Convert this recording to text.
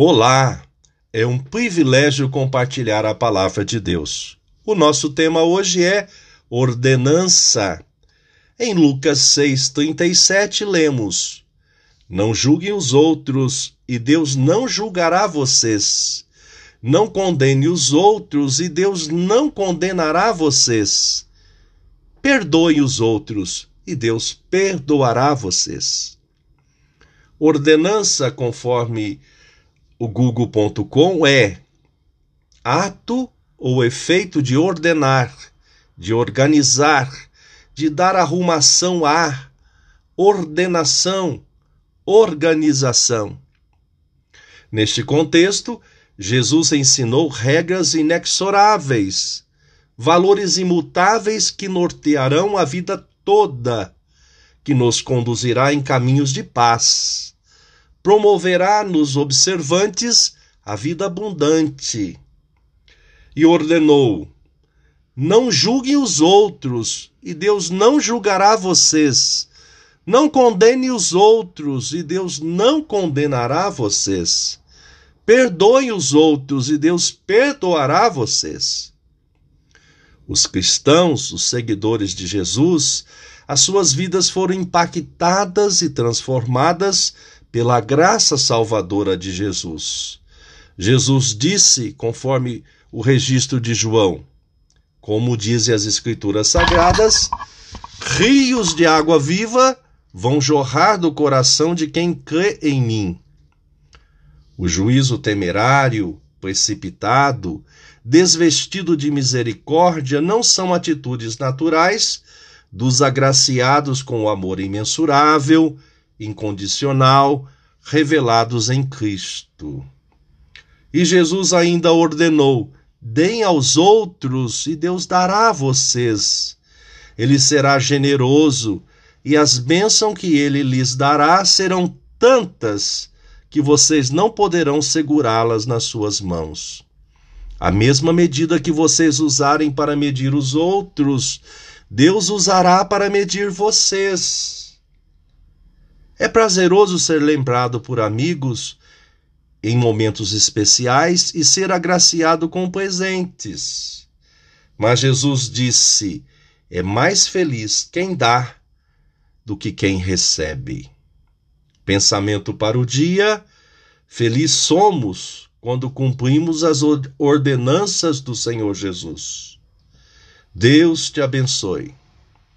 Olá! É um privilégio compartilhar a palavra de Deus. O nosso tema hoje é ordenança. Em Lucas 6:37 lemos: Não julguem os outros, e Deus não julgará vocês. Não condene os outros, e Deus não condenará vocês. Perdoe os outros, e Deus perdoará vocês. Ordenança, conforme o google.com é ato ou efeito de ordenar, de organizar, de dar arrumação a, ordenação, organização. Neste contexto, Jesus ensinou regras inexoráveis, valores imutáveis que nortearão a vida toda, que nos conduzirá em caminhos de paz promoverá nos observantes a vida abundante. E ordenou: Não julguem os outros, e Deus não julgará vocês. Não condene os outros, e Deus não condenará vocês. Perdoem os outros, e Deus perdoará vocês. Os cristãos, os seguidores de Jesus, as suas vidas foram impactadas e transformadas pela graça salvadora de Jesus. Jesus disse, conforme o registro de João, como dizem as Escrituras Sagradas, rios de água viva vão jorrar do coração de quem crê em mim. O juízo temerário, precipitado, desvestido de misericórdia não são atitudes naturais dos agraciados com o amor imensurável, incondicional revelados em Cristo. E Jesus ainda ordenou: deem aos outros e Deus dará a vocês. Ele será generoso e as bênçãos que ele lhes dará serão tantas que vocês não poderão segurá-las nas suas mãos. A mesma medida que vocês usarem para medir os outros, Deus usará para medir vocês. É prazeroso ser lembrado por amigos em momentos especiais e ser agraciado com presentes. Mas Jesus disse: é mais feliz quem dá do que quem recebe. Pensamento para o dia: feliz somos quando cumprimos as ordenanças do Senhor Jesus. Deus te abençoe.